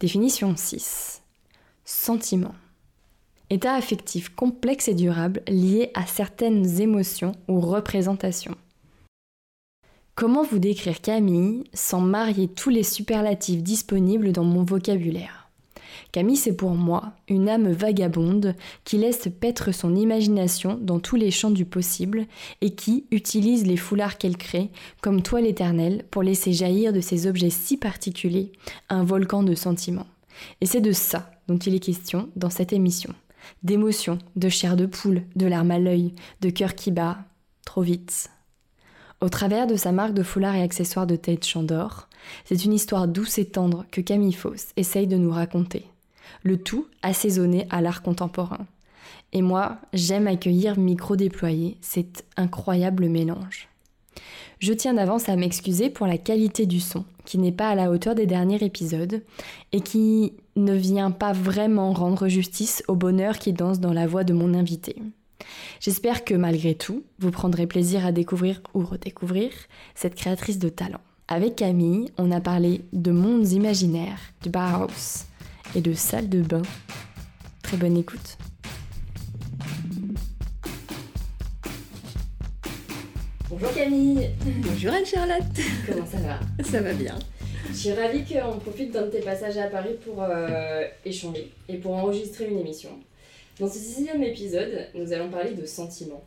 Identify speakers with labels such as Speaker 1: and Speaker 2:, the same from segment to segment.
Speaker 1: Définition 6. Sentiment. État affectif complexe et durable lié à certaines émotions ou représentations. Comment vous décrire Camille sans marier tous les superlatifs disponibles dans mon vocabulaire? Camille, c'est pour moi une âme vagabonde qui laisse paître son imagination dans tous les champs du possible et qui utilise les foulards qu'elle crée comme toile éternelle pour laisser jaillir de ces objets si particuliers un volcan de sentiments. Et c'est de ça dont il est question dans cette émission. D'émotions, de chair de poule, de larmes à l'œil, de cœur qui bat trop vite. Au travers de sa marque de foulards et accessoires de tête Chandor, c'est une histoire douce et tendre que Camille Foss essaye de nous raconter. Le tout assaisonné à l'art contemporain. Et moi, j'aime accueillir micro déployé, cet incroyable mélange. Je tiens d'avance à m'excuser pour la qualité du son, qui n'est pas à la hauteur des derniers épisodes, et qui ne vient pas vraiment rendre justice au bonheur qui danse dans la voix de mon invité. J'espère que malgré tout, vous prendrez plaisir à découvrir ou redécouvrir cette créatrice de talent. Avec Camille, on a parlé de mondes imaginaires, de Bauhaus et de salles de bain. Très bonne écoute. Bonjour Camille
Speaker 2: Bonjour Anne-Charlotte
Speaker 1: Comment ça va?
Speaker 2: Ça va bien.
Speaker 1: Je suis ravie qu'on profite d'un de tes passages à Paris pour euh, échanger et pour enregistrer une émission. Dans ce sixième épisode, nous allons parler de sentiments.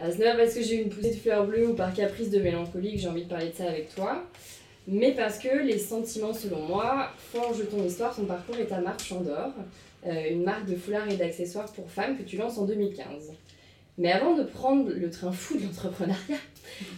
Speaker 1: Euh, ce n'est pas parce que j'ai une poussée de fleurs bleues ou par caprice de mélancolie que j'ai envie de parler de ça avec toi, mais parce que les sentiments, selon moi, forgent ton histoire, ton parcours et ta marque Chandor, euh, une marque de foulards et d'accessoires pour femmes que tu lances en 2015. Mais avant de prendre le train fou de l'entrepreneuriat,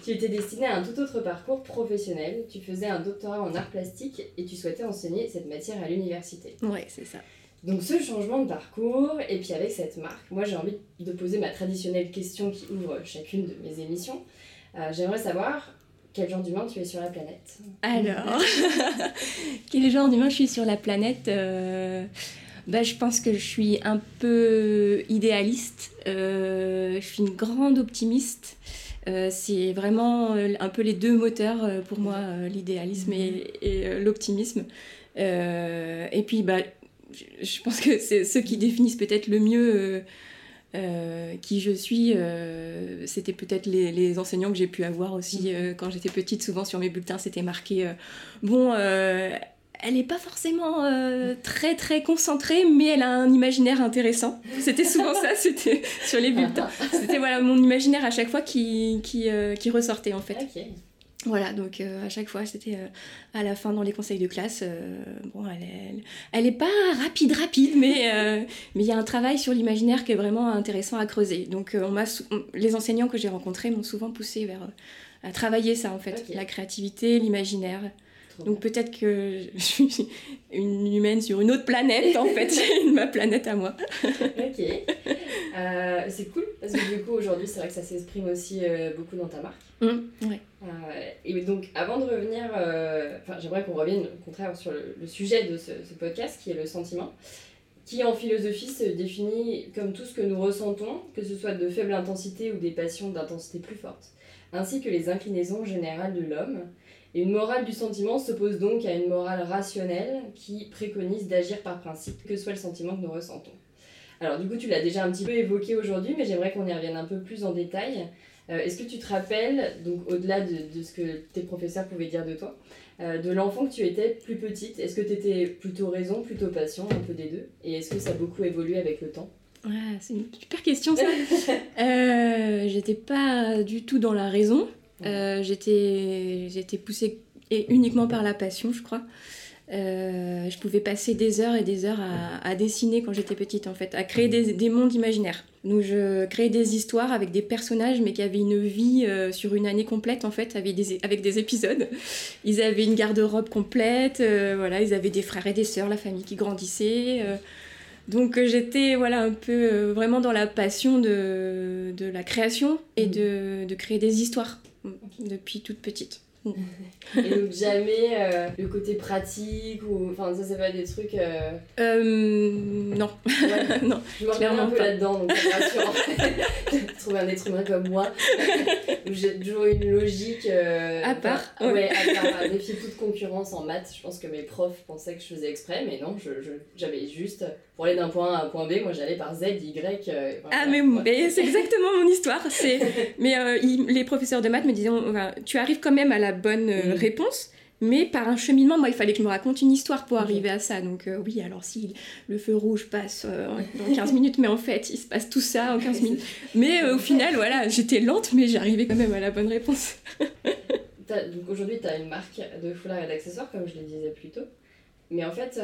Speaker 1: tu étais destiné à un tout autre parcours professionnel. Tu faisais un doctorat en art plastique et tu souhaitais enseigner cette matière à l'université.
Speaker 2: Ouais, c'est ça.
Speaker 1: Donc ce changement de parcours, et puis avec cette marque, moi j'ai envie de poser ma traditionnelle question qui ouvre chacune de mes émissions. Euh, J'aimerais savoir quel genre d'humain tu es sur la planète.
Speaker 2: Alors, quel genre d'humain je suis sur la planète euh, bah, Je pense que je suis un peu idéaliste, euh, je suis une grande optimiste. C'est vraiment un peu les deux moteurs pour moi, l'idéalisme et, et, l'optimisme. Et puis, bah, je, je pense que c'est ceux qui définissent peut-être le mieux euh, euh, qui je suis. euh, c'était peut-être les, les enseignants que j'ai pu avoir aussi euh, quand j'étais petite. Souvent sur mes bulletins, c'était marqué bon. elle n'est pas forcément euh, très très concentrée, mais elle a un imaginaire intéressant. C'était souvent ça, c'était sur les bulletins. C'était voilà mon imaginaire à chaque fois qui, qui, euh, qui ressortait en fait. Voilà, donc euh, à chaque fois, c'était euh, à la fin dans les conseils de classe. euh, bon, elle est, elle, est pas rapide, rapide, mais mais il y a un travail sur l'imaginaire qui est vraiment intéressant à creuser. Donc, on m'a, les enseignants que j'ai rencontrés m'ont souvent poussé vers à travailler ça en fait, la créativité, l'imaginaire. Donc peut-être que je suis une humaine sur une autre planète en fait, ma planète à moi.
Speaker 1: Ok. Euh, c'est cool parce que du coup aujourd'hui c'est vrai que ça s'exprime aussi euh, beaucoup dans ta marque.
Speaker 2: Hum, ouais.
Speaker 1: Euh, et donc avant de revenir, enfin j'aimerais qu'on revienne au contraire sur le, le sujet de ce, ce podcast qui est le sentiment, qui en philosophie se définit comme tout ce que nous ressentons, que ce soit de faible intensité ou des passions d'intensité plus forte, ainsi que les inclinaisons générales de l'homme. Et une morale du sentiment s'oppose donc à une morale rationnelle qui préconise d'agir par principe, que soit le sentiment que nous ressentons. Alors du coup, tu l'as déjà un petit peu évoqué aujourd'hui, mais j'aimerais qu'on y revienne un peu plus en détail. Euh, Est-ce que tu te rappelles, donc au-delà de, de ce que tes professeurs pouvaient dire de toi, euh, de l'enfant que tu étais plus petite? Est-ce que tu étais plutôt raison, plutôt passion, un peu des deux? Et est-ce que ça a beaucoup évolué avec le temps?
Speaker 2: Ouais, c'est une super question ça. Euh, j'étais pas du tout dans la raison. Euh, j'étais, j'étais poussée et uniquement par la passion, je crois. Je pouvais passer des heures et des heures à, dessiner quand j'étais petite, en fait, à créer des, mondes imaginaires. Donc, je créais des histoires avec des personnages, mais qui avaient une vie sur une année complète, en fait, avec des, avec des épisodes. Ils avaient une garde-robe complète, voilà, ils avaient des frères et des sœurs, la famille qui grandissait. Donc euh, j'étais voilà un peu euh, vraiment dans la passion de, de la création et mm. de, de, créer des histoires depuis toute petite.
Speaker 1: et donc jamais euh, le côté pratique ou enfin ça c'est pas des trucs
Speaker 2: euh... Euh, non.
Speaker 1: Non je me remets un peu là-dedans donc c'est rassurant trouver un être humain comme moi. Où j'ai toujours une logique
Speaker 2: euh, à part
Speaker 1: ouais à part défier toute concurrence en maths je pense que mes profs pensaient que je faisais exprès mais non je, j'avais juste pour aller d'un point A à un point B moi j'allais par Z Y
Speaker 2: ah mais, mais c'est exactement mon histoire c'est mais les professeurs de maths me disaient tu arrives quand même à la bonne euh, mm. réponse, mais par un cheminement, moi, il fallait que je me raconte une histoire pour arriver à ça. Donc euh, oui, alors si le feu rouge passe euh, en 15 minutes, mais en fait, il se passe tout ça en 15 minutes. Mais au final, voilà, j'étais lente, mais j'arrivais quand même à la bonne réponse.
Speaker 1: donc aujourd'hui, tu as une marque de foulards et d'accessoires, comme je le disais plus tôt. Mais en fait,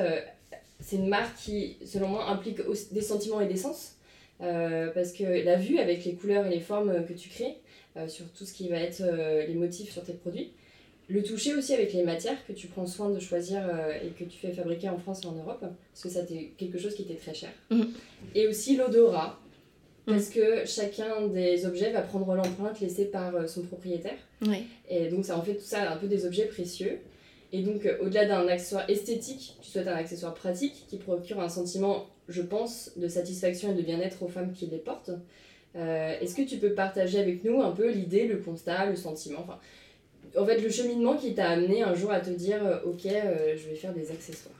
Speaker 1: c'est une marque qui, selon moi, implique des sentiments et des sens. parce que la vue, avec les couleurs et les formes que tu crées, sur tout ce qui va être euh, les motifs sur tes produits. Le toucher aussi avec les matières que tu prends soin de choisir euh, et que tu fais fabriquer en France et en Europe, parce que ça c'était quelque chose qui était très cher. Mm. Et aussi l'odorat, mm. parce que chacun des objets va prendre l'empreinte laissée par son propriétaire. Et donc ça en fait tout ça un peu des objets précieux. Et donc au-delà d'un accessoire esthétique, tu souhaites un accessoire pratique qui procure un sentiment, je pense, de satisfaction et de bien-être aux femmes qui les portent. Euh, est-ce que tu peux partager avec nous un peu l'idée, le constat, le sentiment enfin, En fait, le cheminement qui t'a amené un jour à te dire euh, Ok, euh, je vais faire des accessoires?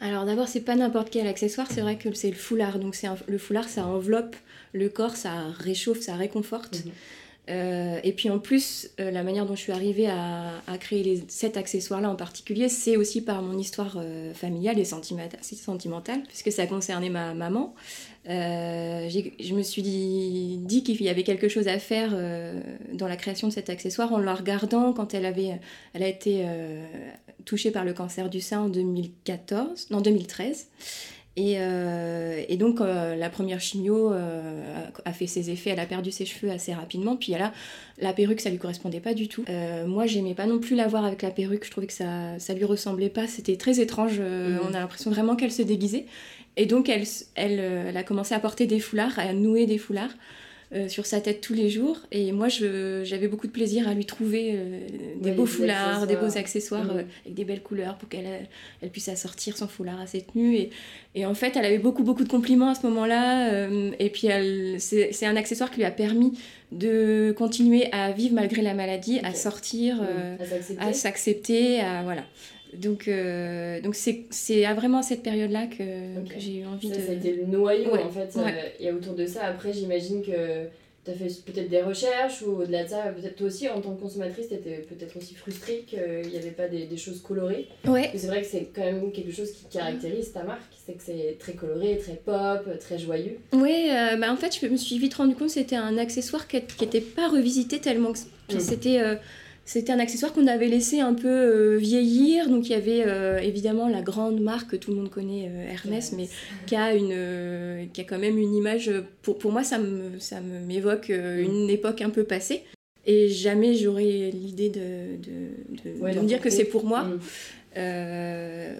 Speaker 2: Alors d'abord, c'est pas n'importe quel accessoire, c'est vrai que c'est le foulard. Donc c'est le foulard, ça enveloppe le corps, ça réchauffe, ça réconforte. Mhm. et puis en plus, la manière dont je suis arrivée à, créer les, cet accessoire-là en particulier, c'est aussi par mon histoire familiale et sentimentale, puisque ça concernait ma maman. Euh, je me suis dit, qu'il y avait quelque chose à faire euh, dans la création de cet accessoire en la regardant quand elle, avait, elle a été euh, touchée par le cancer du sein en 2014, non 2013. Et, et donc la première chimio a fait ses effets, elle a perdu ses cheveux assez rapidement, puis là, la perruque ça lui correspondait pas du tout. moi j'aimais pas non plus la voir avec la perruque, je trouvais que ça, ça lui ressemblait pas, c'était très étrange, mmh. on a l'impression vraiment qu'elle se déguisait. Et donc, elle, elle, euh, elle, a commencé à porter des foulards, à nouer des foulards euh, sur sa tête tous les jours. Et moi, j'avais beaucoup de plaisir à lui trouver euh, des beaux foulards, des beaux accessoires mm. avec des belles couleurs pour qu'elle elle puisse assortir son foulard à ses tenues. Et, et, en fait, elle avait beaucoup, beaucoup de compliments à ce moment-là. et puis, c'est un accessoire qui lui a permis de continuer à vivre malgré la maladie, à sortir, mm. à s'accepter, à, voilà. Donc, euh, donc c'est, c'est à vraiment cette période-là que, j'ai eu envie
Speaker 1: ça,
Speaker 2: de.
Speaker 1: Ça a été le noyau en fait. Euh, et autour de ça, après, j'imagine que tu as fait peut-être des recherches ou au-delà de ça, peut-être toi aussi en tant que consommatrice, tu étais peut-être aussi frustrée qu'il n'y avait pas des, des, choses colorées.
Speaker 2: Ouais.
Speaker 1: C'est vrai que c'est quand même quelque chose qui caractérise ta marque, c'est que c'est très coloré, très pop, très joyeux.
Speaker 2: Oui, euh, bah en fait, je me suis vite rendu compte que c'était un accessoire qui n'était pas revisité tellement que mmh. c'était. C'était un accessoire qu'on avait laissé un peu euh, vieillir. Donc il y avait euh, évidemment la grande marque que tout le monde connaît, euh, Hermès, mais qui a, une, qui a quand même une image. Pour, pour moi, ça me, ça m'évoque mm. une époque un peu passée. Et jamais j'aurais l'idée de, de, de, me dire que c'est pour moi. Mm.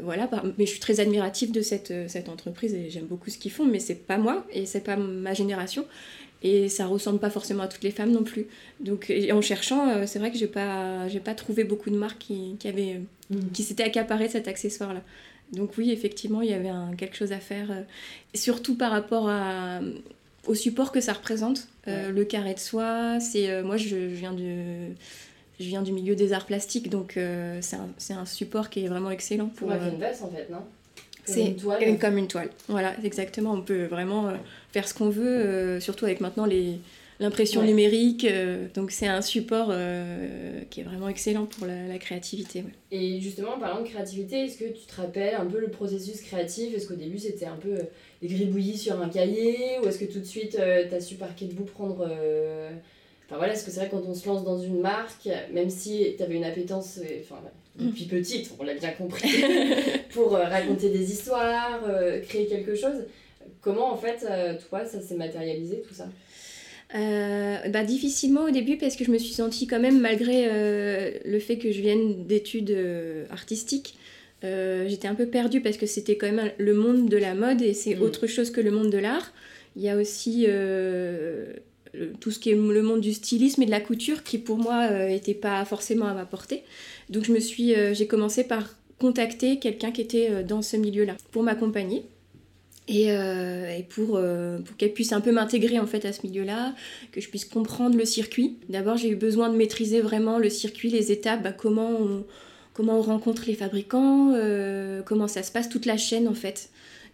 Speaker 2: voilà, mais je suis très admirative de cette, cette entreprise et j'aime beaucoup ce qu'ils font, mais c'est pas moi et c'est pas ma génération et ça ressemble pas forcément à toutes les femmes non plus. Donc en cherchant, euh, c'est vrai que j'ai pas j'ai pas trouvé beaucoup de marques qui, qui avaient mm. qui s'étaient accaparées de cet accessoire là. Donc oui, effectivement, il y avait un, quelque chose à faire euh, surtout par rapport à au support que ça représente, euh, le carré de soie, c'est moi je, viens de je viens du milieu des arts plastiques, donc c'est un, un, support qui est vraiment excellent
Speaker 1: pour. Une veste en fait, non?
Speaker 2: C'est comme une toile. Voilà, exactement. On peut vraiment euh, faire ce qu'on veut, euh, surtout avec maintenant les l'impression numérique. Euh, donc c'est un support qui est vraiment excellent pour la, créativité.
Speaker 1: Et justement, en parlant de créativité, est-ce que tu te rappelles un peu le processus créatif? Est-ce qu'au début c'était un peu des gribouillis sur un cahier? Ou est-ce que tout de suite tu as su par quel bout prendre Enfin voilà, parce que c'est vrai quand on se lance dans une marque, même si tu avais une appétence, enfin, depuis petite, on l'a bien compris, pour raconter des histoires, créer quelque chose, comment en fait, toi, ça s'est matérialisé tout ça?
Speaker 2: Euh, bah, difficilement au début parce que je me suis sentie quand même, malgré euh, le fait que je vienne d'études euh, artistiques, j'étais un peu perdue parce que c'était quand même le monde de la mode et c'est mm. autre chose que le monde de l'art. Il y a aussi tout ce qui est le monde du stylisme et de la couture qui pour moi n'était pas forcément à ma portée. Donc je me suis, j'ai commencé par contacter quelqu'un qui était dans ce milieu-là pour m'accompagner. Euh, et, pour, euh, qu'elle puisse un peu m'intégrer en fait à ce milieu-là, que je puisse comprendre le circuit. D'abord, j'ai eu besoin de maîtriser vraiment le circuit, les étapes, bah, comment, on, rencontre les fabricants, euh, comment ça se passe, toute la chaîne en fait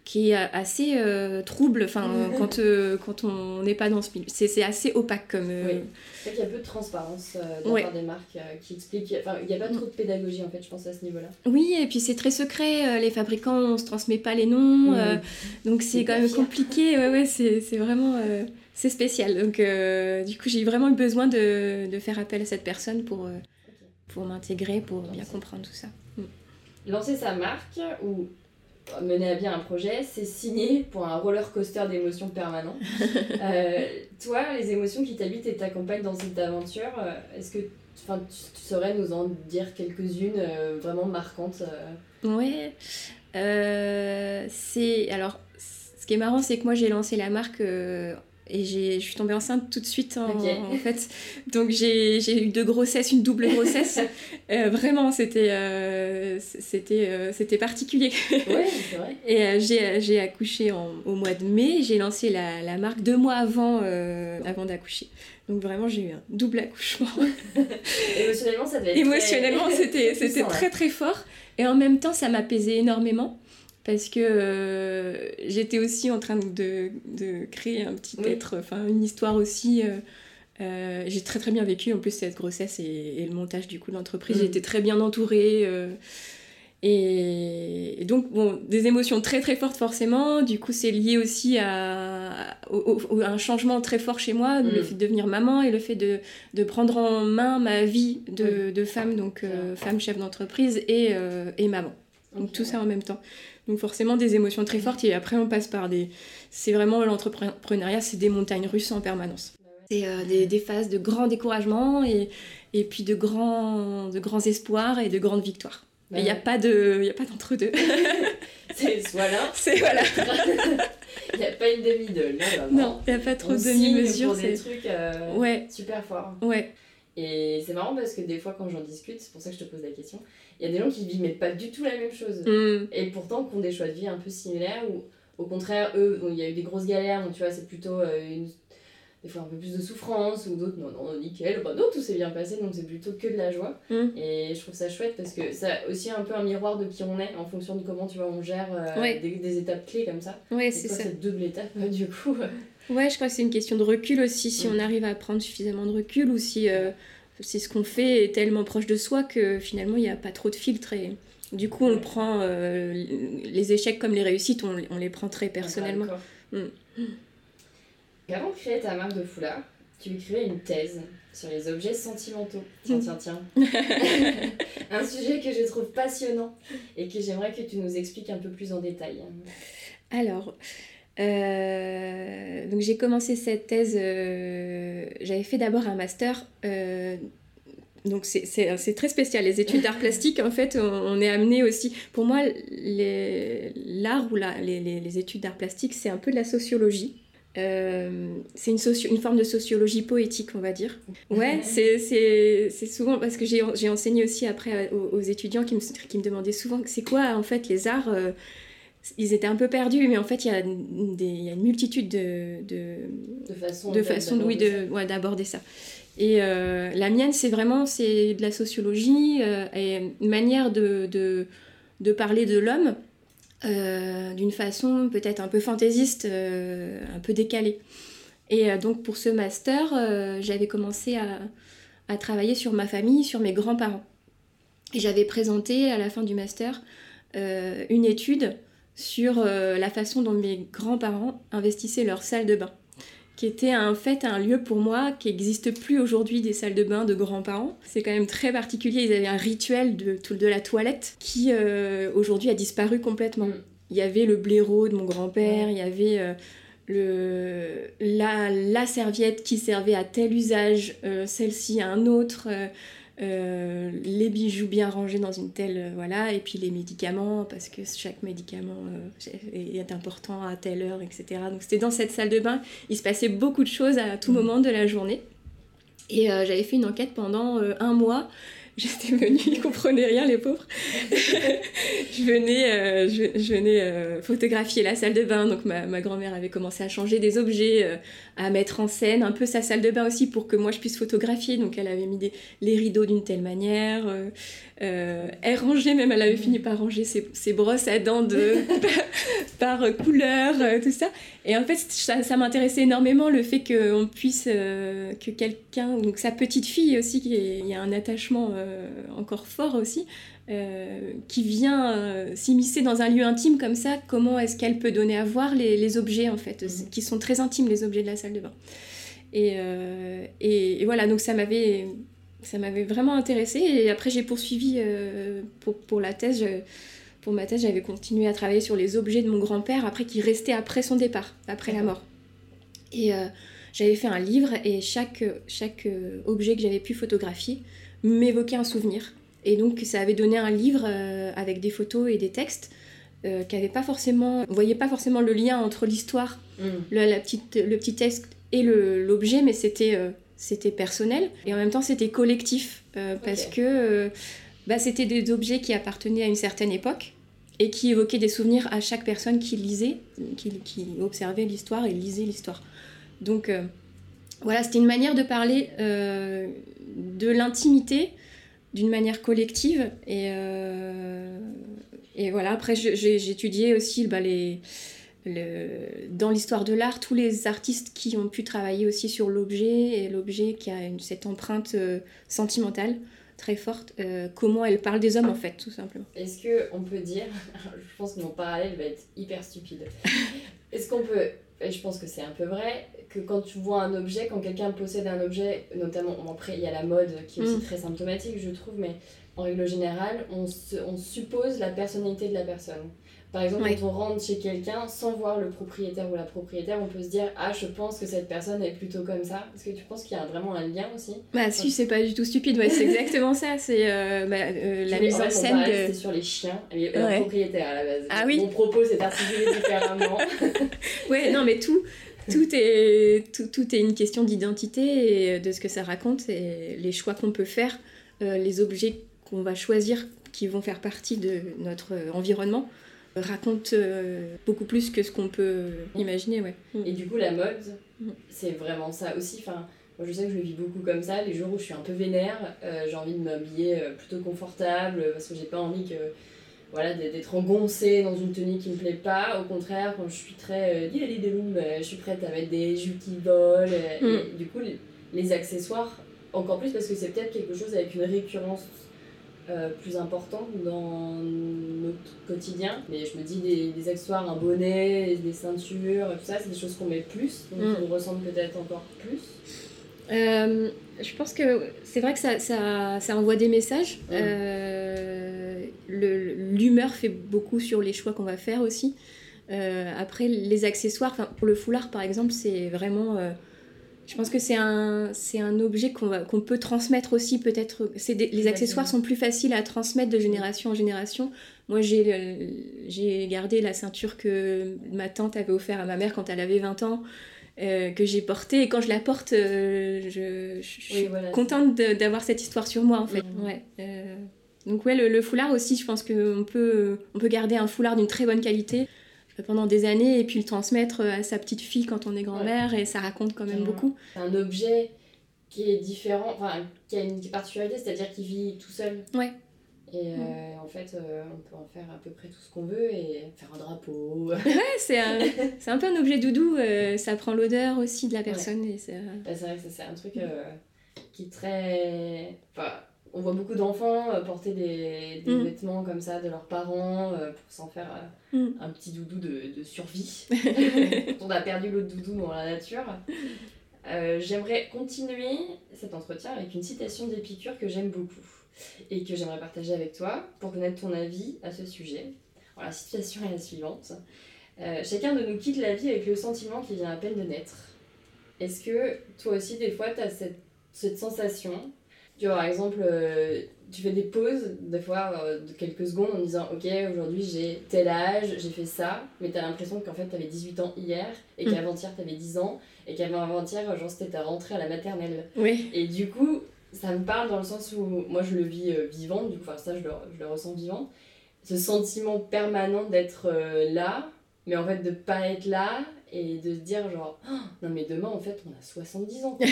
Speaker 2: qui est assez euh, trouble enfin, quand, euh, quand on n'est pas dans ce milieu. C'est assez opaque comme. Euh,
Speaker 1: oui. C'est qu'il y a peu de transparence de la part des marques qui expliquent. Enfin, il n'y a pas trop de pédagogie en fait, je pense, à ce niveau-là.
Speaker 2: Oui, et puis c'est très secret. Les fabricants, on ne se transmet pas les noms. donc c'est quand même compliqué. Ouais, ouais, c'est vraiment. c'est spécial. Donc du coup, j'ai vraiment eu besoin de, de, faire appel à cette personne pour, pour m'intégrer, pour bien comprendre tout ça.
Speaker 1: Mm. Lancer sa marque ou mener à bien un projet, c'est signer pour un roller coaster d'émotions permanent. Euh, toi, les émotions qui t'habitent et t'accompagnent dans cette aventure, euh, est-ce que tu, tu, saurais nous en dire quelques-unes euh, vraiment marquantes
Speaker 2: Ouais. c'est alors, ce qui est marrant, c'est que moi j'ai lancé la marque et je suis tombée enceinte tout de suite en, fait. Donc j'ai eu deux grossesses, une double grossesse. Euh, vraiment, c'était euh, c'était euh, c'était particulier.
Speaker 1: Ouais, vrai.
Speaker 2: Et j'ai accouché au mois de mai. J'ai lancé la, la, marque deux mois avant, avant d'accoucher. Donc vraiment, j'ai eu un double accouchement.
Speaker 1: Émotionnellement, ça devait être
Speaker 2: Émotionnellement, c'était très très fort. Et en même temps, ça m'apaisait énormément parce que euh, j'étais aussi en train de, de créer un petit être, enfin une histoire aussi. Euh, euh, j'ai très très bien vécu en plus cette grossesse et, le montage du coup de l'entreprise. Mm. J'étais très bien entourée. Et, donc, bon, des émotions très très fortes forcément. Du coup, c'est lié aussi à, un changement très fort chez moi, le mm. fait de devenir maman et le fait de, de prendre en main ma vie de, de femme, donc femme chef d'entreprise et, et maman. Donc tout ça en même temps. Donc forcément des émotions très fortes et après on passe par des... C'est vraiment l'entrepreneuriat, c'est des montagnes russes en permanence. C'est euh, des, des, phases de grand découragement et, et puis de grands, de grands espoirs et de grandes victoires. Il n'y a pas d'entre-deux.
Speaker 1: c'est soit.
Speaker 2: C'est voilà.
Speaker 1: Il n'y a pas une demi-de.
Speaker 2: Non, il n'y a pas trop de demi-mesure.
Speaker 1: C'est des trucs euh, ouais. super forts.
Speaker 2: Ouais.
Speaker 1: Et c'est marrant parce que des fois, quand j'en discute, c'est pour ça que je te pose la question, il y a des gens qui vivent mais pas du tout la même chose.
Speaker 2: Mm.
Speaker 1: Et pourtant, qui ont des choix de vie un peu similaires ou au contraire, eux, il y a eu des grosses galères, donc tu vois, c'est plutôt euh, une, des fois un peu plus de souffrance ou d'autres, non, non, nickel, bah non, tout s'est bien passé, donc c'est plutôt que de la joie.
Speaker 2: Mm.
Speaker 1: Et je trouve ça chouette parce que c'est aussi un peu un miroir de qui on est en fonction de comment, tu vois, on gère euh, des, étapes clés comme ça.
Speaker 2: Ouais, c'est ça.
Speaker 1: Cette double étape, du coup.
Speaker 2: Ouais, je crois que c'est une question de recul aussi, si mm. on arrive à prendre suffisamment de recul ou si. Euh, c'est ce qu'on fait est tellement proche de soi que finalement il n'y a pas trop de filtres et du coup on prend euh, les échecs comme les réussites, on, les prend très personnellement. Mm.
Speaker 1: Avant de créer ta marque de foulard, tu écrivais une thèse sur les objets sentimentaux. Tiens, tiens, tiens. un sujet que je trouve passionnant et que j'aimerais que tu nous expliques un peu plus en détail.
Speaker 2: Alors, euh, donc j'ai commencé cette thèse, euh, j'avais fait d'abord un master. Euh, donc c'est très spécial, les études d'art plastique, en fait, on, est amené aussi... Pour moi, l'art ou la, les, les, études d'art plastique, c'est un peu de la sociologie. c'est une, une forme de sociologie poétique, on va dire. Ouais, c'est souvent parce que j'ai enseigné aussi après aux, étudiants qui me, qui me demandaient souvent c'est quoi en fait les arts ils étaient un peu perdus, mais en fait, il y a, des, il y a une multitude de, de,
Speaker 1: de façons
Speaker 2: de façon, oui, d'aborder ça. Et euh, la mienne, c'est vraiment c'est de la sociologie euh, et une manière de, de, de parler de l'homme euh, d'une façon peut-être un peu fantaisiste, un peu décalée. Et donc pour ce master, j'avais commencé à, à travailler sur ma famille, sur mes grands-parents. Et j'avais présenté à la fin du master une étude sur euh, la façon dont mes grands-parents investissaient leur salle de bain. qui était en fait un lieu pour moi qui n'existe plus aujourd'hui des salles de bain de grands-parents. C'est quand même très particulier, ils avaient un rituel de, de la toilette qui euh, aujourd'hui a disparu complètement. Mm. Il y avait le blaireau de mon grand-père, il y avait euh, le, la, la, serviette qui servait à tel usage, euh, celle-ci à un autre. Euh, les bijoux bien rangés dans une telle euh, voilà et puis les médicaments parce que chaque médicament euh, est important à telle heure etc donc c'était dans cette salle de bain. Il se passait beaucoup de choses à tout mmh. moment de la journée. Et j'avais fait une enquête pendant un mois J'étais venue, ils comprenaient rien, les pauvres. je venais, euh, je, venais euh, photographier la salle de bain, donc ma, ma grand-mère avait commencé à changer des objets, euh, à mettre en scène un peu sa salle de bain aussi pour que moi je puisse photographier. Donc elle avait mis des, les rideaux d'une telle manière. elle rangeait même, elle avait fini par ranger ses, ses brosses à dents de, par, couleur, tout ça. Et en fait, ça, m'intéressait énormément le fait qu'on puisse, que quelqu'un, donc sa petite fille aussi, il y a un attachement encore fort aussi, euh, qui vient euh, s'immiscer dans un lieu intime comme ça, comment est-ce qu'elle peut donner à voir les, objets en fait, mhm. qui sont très intimes, les objets de la salle de bain. Et, et, voilà, donc ça m'avait, ça m'avait vraiment intéressé et après j'ai poursuivi pour, pour la thèse. pour ma thèse, j'avais continué à travailler sur les objets de mon grand-père après qui restait après son départ, après la mort. Et j'avais fait un livre et chaque, chaque objet que j'avais pu photographier, m'évoquait un souvenir. Et donc ça avait donné un livre euh, avec des photos et des textes euh, qui n'avaient pas forcément... On voyait pas forcément le lien entre l'histoire, mm. la petite, le petit texte et l'objet, mais c'était euh, c'était personnel. Et en même temps c'était collectif, parce que bah, c'était des objets qui appartenaient à une certaine époque et qui évoquaient des souvenirs à chaque personne qui lisait, qui, qui observait l'histoire et lisait l'histoire. Donc voilà, c'était une manière de parler de l'intimité d'une manière collective. Et, euh, voilà, après, j'ai étudié aussi bah, dans l'histoire de l'art tous les artistes qui ont pu travailler aussi sur l'objet et l'objet qui a cette empreinte euh, sentimentale très forte, euh, comment elle parle des hommes en fait, tout simplement.
Speaker 1: Est-ce que on peut dire, je pense que mon parallèle va être hyper stupide, est-ce qu'on peut, et je pense que c'est un peu vrai, que quand tu vois un objet, quand quelqu'un possède un objet, notamment, après il y a la mode qui est aussi mm. très symptomatique, je trouve, mais en règle générale, on, on suppose la personnalité de la personne. Par exemple, quand on rentre chez quelqu'un sans voir le propriétaire ou la propriétaire, on peut se dire Ah, je pense que cette personne est plutôt comme ça. Est-ce que tu penses qu'il y a vraiment un lien aussi
Speaker 2: Bah, si, c'est pas du tout stupide, ouais, c'est exactement ça. C'est euh, bah, euh, la mise en, scène.
Speaker 1: De... sur les chiens et le propriétaire à la base. Ah oui Mon propos, c'est articulé différemment.
Speaker 2: ouais, non, mais tout, tout est, tout, tout est une question d'identité et de ce que ça raconte et les choix qu'on peut faire, euh, les objets qu'on va choisir qui vont faire partie de notre environnement raconte euh, beaucoup plus que ce qu'on peut imaginer. Ouais.
Speaker 1: Et du coup, la mode, mm. c'est vraiment ça aussi. Enfin, moi, je sais que je le vis beaucoup comme ça. Les jours où je suis un peu vénère, euh, j'ai envie de m'habiller euh, plutôt confortable parce que j'ai pas envie que voilà, d'être engoncée dans une tenue qui me plaît pas. Au contraire, quand je suis très je suis prête à mettre des jupes qui volent. Et, mm. du coup, les accessoires, encore plus parce que c'est peut-être quelque chose avec une récurrence euh, plus important dans notre quotidien. Mais je me dis des, des accessoires, un bonnet, des ceintures, tout ça, c'est des choses qu'on met plus, donc mm. on ressemble peut-être encore plus.
Speaker 2: Euh, je pense que c'est vrai que ça, ça, ça, envoie des messages. Mm. Euh, l'humeur fait beaucoup sur les choix qu'on va faire aussi. après, les accessoires, pour le foulard par exemple, c'est vraiment je pense que c'est un, c'est un objet qu'on, qu'on peut transmettre aussi, peut-être. C'est les accessoires sont plus faciles à transmettre de génération en génération. Moi, j'ai, j'ai gardé la ceinture que ma tante avait offert à ma mère quand elle avait 20 ans, euh, que j'ai portée. Et quand je la porte, euh, je, suis contente d'avoir cette histoire sur moi, en fait. Ouais. Euh, donc, ouais, le, le, foulard aussi, je pense qu'on peut, on peut garder un foulard d'une très bonne qualité pendant des années et puis le transmettre à sa petite fille quand on est grand-mère et ça raconte quand même beaucoup.
Speaker 1: C'est un objet qui est différent, enfin qui a une particularité, c'est-à-dire qu'il vit tout seul.
Speaker 2: Ouais.
Speaker 1: Et euh, en fait, euh, on peut en faire à peu près tout ce qu'on veut et faire un drapeau.
Speaker 2: ouais, c'est un, un, peu un objet doudou. Euh, ça prend l'odeur aussi de la personne. et
Speaker 1: bah, c'est vrai que c'est un truc qui est très. Enfin, on voit beaucoup d'enfants porter des, des mm. vêtements comme ça de leurs parents pour s'en faire mm. un petit doudou de, de survie. on a perdu l'autre doudou dans la nature. j'aimerais continuer cet entretien avec une citation d'Épicure que j'aime beaucoup et que j'aimerais partager avec toi pour connaître ton avis à ce sujet. la situation est la suivante. Euh, chacun de nous quitte la vie avec le sentiment qu'il vient à peine de naître. Est-ce que toi aussi, des fois, tu as cette, cette, sensation Tu vois, par exemple, euh, tu fais des pauses, des fois euh, de quelques secondes, en disant Ok, aujourd'hui j'ai tel âge, j'ai fait ça, mais tu as l'impression qu'en fait tu avais 18 ans hier, et mm. qu'avant-hier tu avais 10 ans, et qu'avant-hier, genre c'était ta rentrée à la maternelle.
Speaker 2: Oui.
Speaker 1: Et du coup, ça me parle dans le sens où moi je le vis vivant, du coup, enfin, ça je le, je le ressens vivant. Ce sentiment permanent d'être là, mais en fait de pas être là et de se dire genre oh, non mais demain en fait on a 70 ans.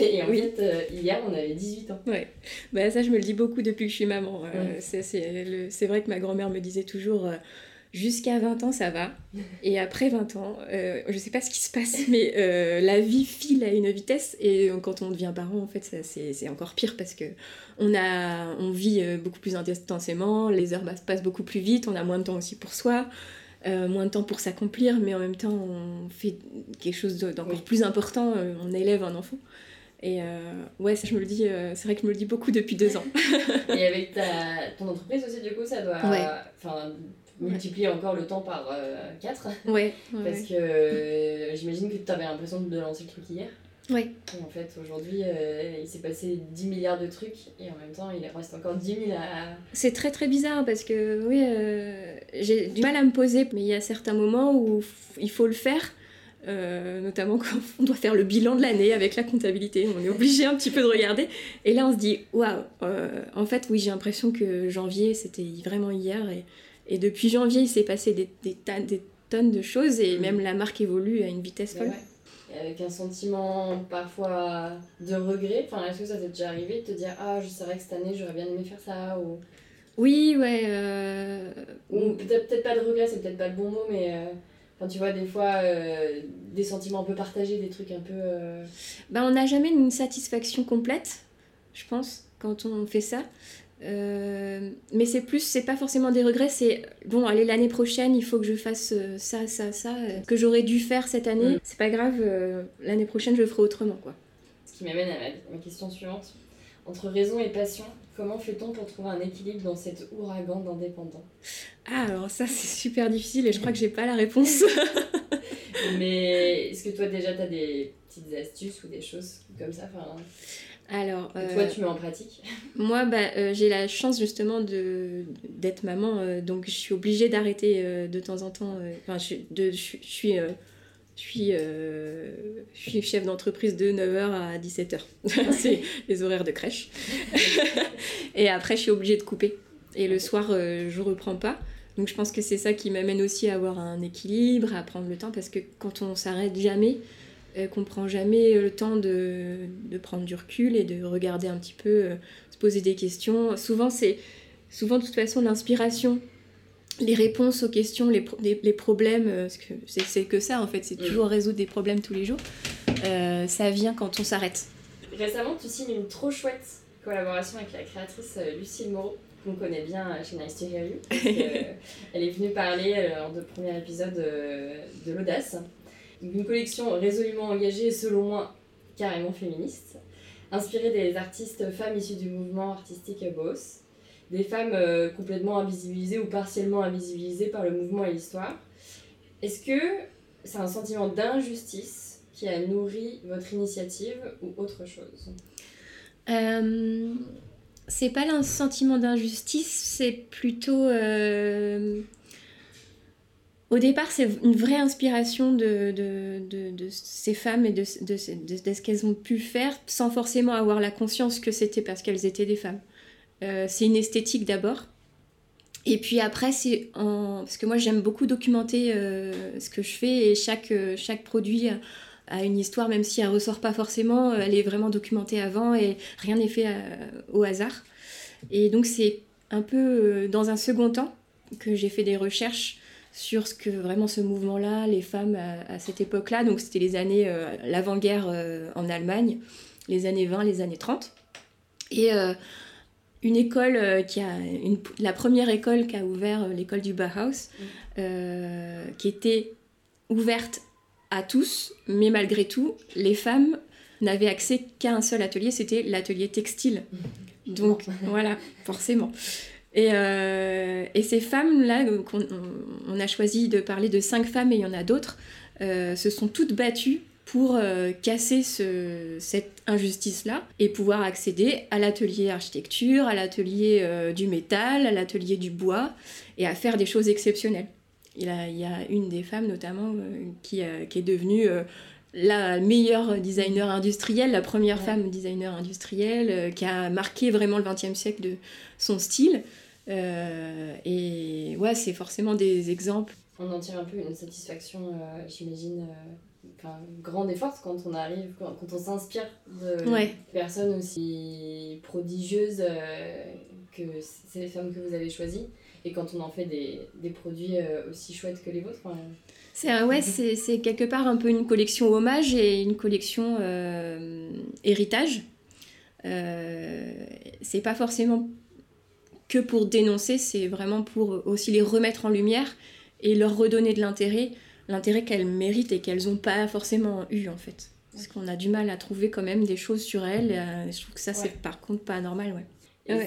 Speaker 1: Et en fait euh, hier on avait 18 ans.
Speaker 2: Ouais. Bah ça je me le dis beaucoup depuis que je suis maman euh, c'est vrai que ma grand-mère me disait toujours euh, jusqu'à 20 ans ça va et après 20 ans je sais pas ce qui se passe mais la vie file à une vitesse et quand on devient parent en fait c'est encore pire parce que on, a, on vit euh, beaucoup plus intensément, les heures passent beaucoup plus vite, on a moins de temps aussi pour soi, euh, moins de temps pour s'accomplir, mais en même temps on fait quelque chose d'encore plus important, euh, on élève un enfant. Et ouais, ça je me le dis, c'est vrai que je me le dis beaucoup depuis deux ans.
Speaker 1: Et avec ta, ton entreprise aussi, du coup, ça doit multiplier encore le temps par 4.
Speaker 2: Ouais.
Speaker 1: Parce que j'imagine que tu avais l'impression de lancer le truc hier.
Speaker 2: Oui.
Speaker 1: en fait, aujourd'hui, euh, il s'est passé 10 milliards de trucs et en même temps, il reste encore 10 000 à.
Speaker 2: C'est très très bizarre parce que, oui, euh, j'ai du mal à me poser, mais il y a certains moments où il faut le faire. Euh, notamment quand on doit faire le bilan de l'année avec la comptabilité, on est obligé un petit peu de regarder. Et là, on se dit, waouh, en fait, oui, j'ai l'impression que janvier, c'était vraiment hier. Et, et depuis janvier, il s'est passé des, des, des, tonnes de choses et même la marque évolue à une vitesse folle
Speaker 1: avec un sentiment parfois de regret. Enfin, est-ce que ça t'est déjà arrivé de te dire Ah, je savais que cette année j'aurais bien aimé faire ça ou...
Speaker 2: Oui, ouais. Euh,
Speaker 1: ou peut-être peut pas de regret, c'est peut-être pas le bon mot, mais. Euh, enfin, tu vois, des fois, euh, des sentiments un peu partagés, des trucs un peu.
Speaker 2: Bah, on n'a jamais une satisfaction complète, je pense, quand on fait ça. Euh, mais c'est plus, c'est pas forcément des regrets, c'est bon, allez, l'année prochaine, il faut que je fasse euh, ça, ça, ça, euh, que j'aurais dû faire cette année. Mm. C'est pas grave, l'année prochaine, je le ferai autrement, quoi.
Speaker 1: Ce qui m'amène à ma, question suivante. Entre raison et passion, comment fait-on pour trouver un équilibre dans cet ouragan d'indépendants
Speaker 2: Ah, alors ça, c'est super difficile et je crois que j'ai pas la réponse.
Speaker 1: mais est-ce que toi, déjà, tu as des petites astuces ou des choses comme ça enfin,
Speaker 2: alors,
Speaker 1: euh, toi, tu mets en pratique
Speaker 2: Moi, bah, euh, j'ai la chance justement d'être maman, euh, donc je suis obligée d'arrêter de temps en temps. Enfin, je, je, suis, je, suis, je suis chef d'entreprise de 9h à 17h. C'est les horaires de crèche. Et après, je suis obligée de couper. Et le soir, je reprends pas. Donc je pense que c'est ça qui m'amène aussi à avoir un équilibre, à prendre le temps, parce que quand on s'arrête jamais, euh, qu'on prend jamais le temps de, de, prendre du recul et de regarder un petit peu, euh, se poser des questions. Souvent, c'est souvent de toute façon l'inspiration, les réponses aux questions, les, les, problèmes, euh, c'est que ça en fait, c'est mm. toujours résoudre des problèmes tous les jours. ça vient quand on s'arrête.
Speaker 1: Récemment, tu signes une trop chouette collaboration avec la créatrice Lucille Moreau qu'on connaît bien chez Nice Elle est venue parler lors du premier épisode de l'audace une collection résolument engagée selon moi carrément féministe, inspirée des artistes femmes issues du mouvement artistique Boss, des femmes euh, complètement invisibilisées ou partiellement invisibilisées par le mouvement et l'histoire. Est-ce que c'est un sentiment d'injustice qui a nourri votre initiative ou autre chose?
Speaker 2: Euh, C'est pas un sentiment d'injustice, c'est plutôt euh, au départ, c'est une vraie inspiration de, ces femmes et de, ce qu'elles ont pu faire sans forcément avoir la conscience que c'était parce qu'elles étaient des femmes. Euh, c'est une esthétique d'abord. Et puis après, c'est. Parce que moi, j'aime beaucoup documenter euh, ce que je fais et chaque, euh, produit a, une histoire, même si elle ressort pas forcément, elle est vraiment documentée avant et rien n'est fait au hasard. Et donc, c'est un peu dans un second temps que j'ai fait des recherches sur ce que vraiment ce mouvement-là, les femmes à, cette époque-là, donc c'était les années, euh, l'avant-guerre euh, en Allemagne, les années 20, les années 30. Et une école qui a une, la première école qui a ouvert l'école du Bauhaus, mm. qui était ouverte à tous, mais malgré tout, les femmes n'avaient accès qu'à un seul atelier, c'était l'atelier textile. Mm. Donc voilà, forcément. Et, euh, et, ces femmes-là, on, a choisi de parler de cinq femmes et il y en a d'autres, euh, se sont toutes battues pour euh, casser ce, cette injustice-là et pouvoir accéder à l'atelier architecture, à l'atelier du métal, à l'atelier du bois et à faire des choses exceptionnelles. Il, il y a une des femmes notamment qui, qui, est devenue la meilleure designer industrielle, la première femme designer industrielle, qui a marqué vraiment le XXe siècle de son style. Euh, et ouais, c'est forcément des exemples.
Speaker 1: On en tire un peu une satisfaction, euh, j'imagine, euh, grande et forte quand on arrive, quand, on s'inspire de personnes aussi prodigieuses que les femmes que vous avez choisies et quand on en fait des, des produits aussi chouettes que les vôtres.
Speaker 2: c'est ouais, c'est quelque part un peu une collection hommage et une collection héritage. c'est pas forcément que pour dénoncer, c'est vraiment pour aussi les remettre en lumière et leur redonner de l'intérêt, l'intérêt qu'elles méritent et qu'elles n'ont pas forcément eu en fait. Parce qu'on a du mal à trouver quand même des choses sur elles. Euh, je trouve que ça, c'est par contre pas normal,
Speaker 1: ouais.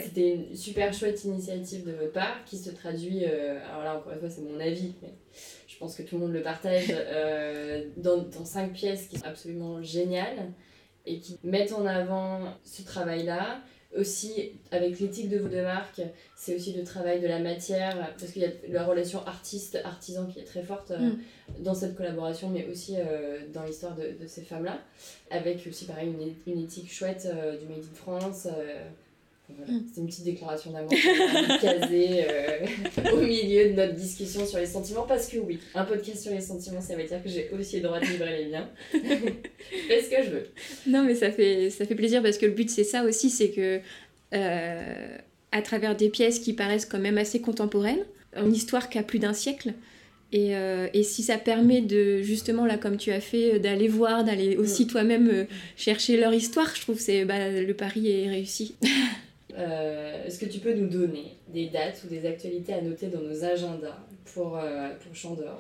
Speaker 1: C'était une super chouette initiative de votre part qui se traduit, euh, alors là encore une fois c'est mon avis, mais je pense que tout le monde le partage, euh, dans, dans cinq pièces qui sont absolument géniales et qui mettent en avant ce travail-là, aussi avec l'éthique de vos deux marques, c'est aussi le travail de la matière, parce qu'il y a la relation artiste-artisan qui est très forte euh, mm. dans cette collaboration, mais aussi dans l'histoire de, de, ces femmes-là, avec aussi pareil une, une éthique chouette du Made in France. Voilà. Mm. C'est une petite déclaration d'amour casée au milieu de notre discussion sur les sentiments, parce que oui, un podcast sur les sentiments, ça veut dire que j'ai aussi le droit de livrer les miens. Fais ce que je veux.
Speaker 2: Non, mais ça fait, ça fait plaisir parce que le but, c'est ça aussi, c'est que euh, à travers des pièces qui paraissent quand même assez contemporaines, une histoire qui a plus d'un siècle, et, euh, et, si ça permet de, justement, là, comme tu as fait, d'aller voir, d'aller aussi mm. toi-même euh, chercher leur histoire, je trouve que bah, le pari est réussi.
Speaker 1: Euh, est-ce que tu peux nous donner des dates ou des actualités à noter dans nos agendas pour, euh, pour Chandor?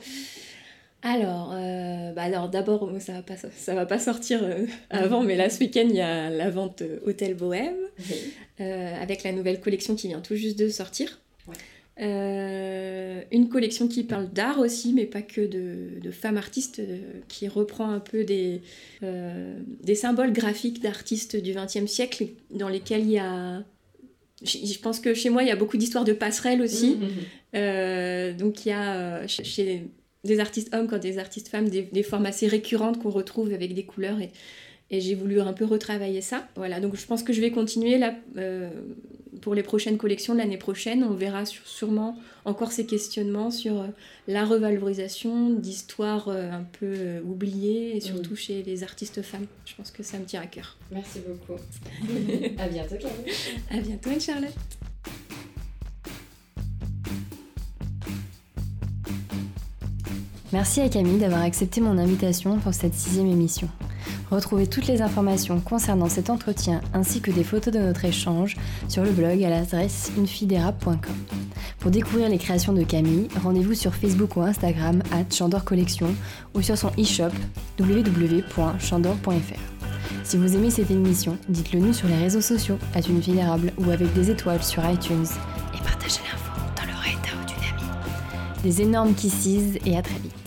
Speaker 2: Alors, euh, bah alors d'abord, ça va pas, ça va pas sortir avant, mais là, ce week-end, il y a la vente Hôtel Bohème, avec la nouvelle collection qui vient tout juste de sortir. une collection qui parle d'art aussi, mais pas que de, de femmes artistes, qui reprend un peu des, des symboles graphiques d'artistes du XXe siècle, dans lesquels il y a je pense que chez moi, il y a beaucoup d'histoires de passerelles aussi. Mmh, mmh, mmh. Euh, donc, il y a euh, chez des artistes hommes comme des artistes femmes des, formes assez récurrentes qu'on retrouve avec des couleurs. Et, et j'ai voulu un peu retravailler ça. Voilà, donc je pense que je vais continuer là euh, pour les prochaines collections de l'année prochaine. On verra sûrement encore ces questionnements sur euh, la revalorisation d'histoires euh, un peu oubliées et surtout chez les artistes femmes. Je pense que ça me tient à cœur.
Speaker 1: Merci beaucoup. à bientôt Camille.
Speaker 2: À bientôt Anne-Charlotte.
Speaker 3: Merci à Camille d'avoir accepté mon invitation pour cette sixième émission. Retrouvez toutes les informations concernant cet entretien ainsi que des photos de notre échange sur le blog à l'adresse unefidera.com. Pour découvrir les créations de Camille, rendez-vous sur Facebook ou Instagram at Chandor Collection ou sur son e-shop www.chandor.fr. Si vous aimez cette émission, dites-le nous sur les réseaux sociaux, à une ou avec des étoiles sur iTunes et partagez l'info dans l'oreille d'un ou d'une amie. Des énormes kisses et à très vite.